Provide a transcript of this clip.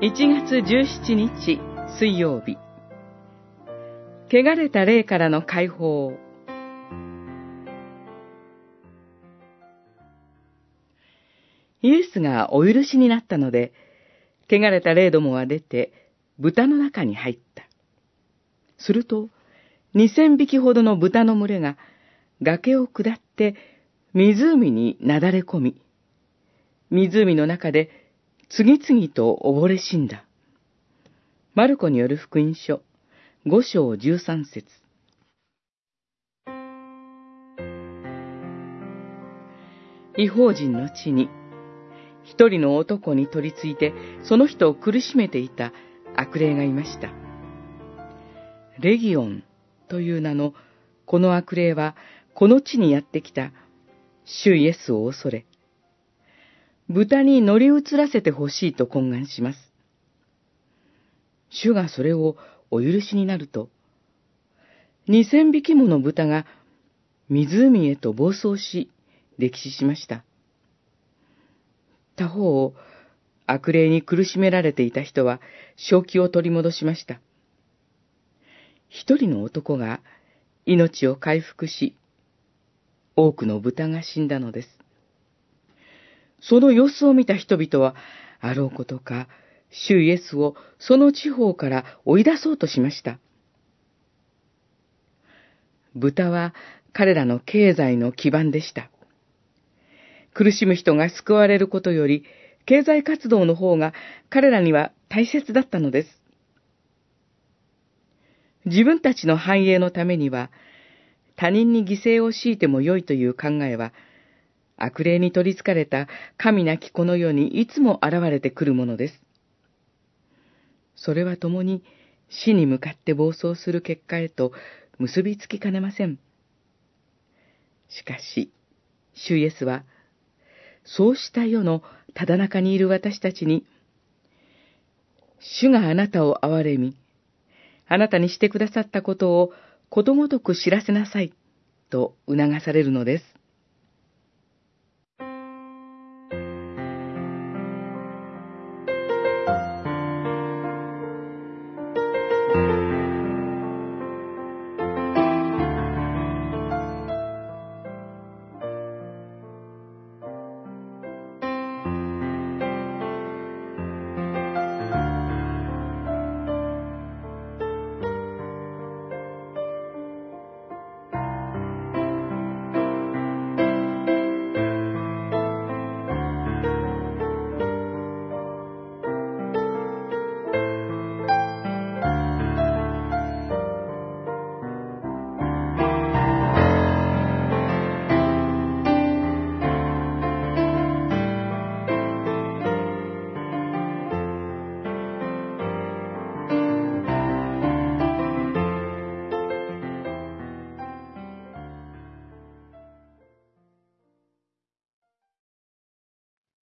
1月17日水曜日汚れた霊からの解放イエスがお許しになったので、汚れた霊どもは出て、豚の中に入った。すると、二千匹ほどの豚の群れが崖を下って湖になだれ込み、湖の中で次々と溺れ死んだ。マルコによる福音書、五章十三節違法人の地に、一人の男に取り付いて、その人を苦しめていた悪霊がいました。レギオンという名のこの悪霊は、この地にやってきた主イエスを恐れ、豚に乗り移らせてほしいと懇願します。主がそれをお許しになると、二千匹もの豚が湖へと暴走し、歴史しました。他方を、悪霊に苦しめられていた人は正気を取り戻しました。一人の男が命を回復し、多くの豚が死んだのです。その様子を見た人々は、あろうことか、主イエスをその地方から追い出そうとしました。豚は彼らの経済の基盤でした。苦しむ人が救われることより、経済活動の方が彼らには大切だったのです。自分たちの繁栄のためには、他人に犠牲を強いても良いという考えは、悪霊に取り憑かれた神なきこの世にいつも現れてくるものです。それは共に死に向かって暴走する結果へと結びつきかねません。しかし、主イエスは、そうした世のただ中にいる私たちに、主があなたを憐れみ、あなたにしてくださったことをことごとく知らせなさい、と促されるのです。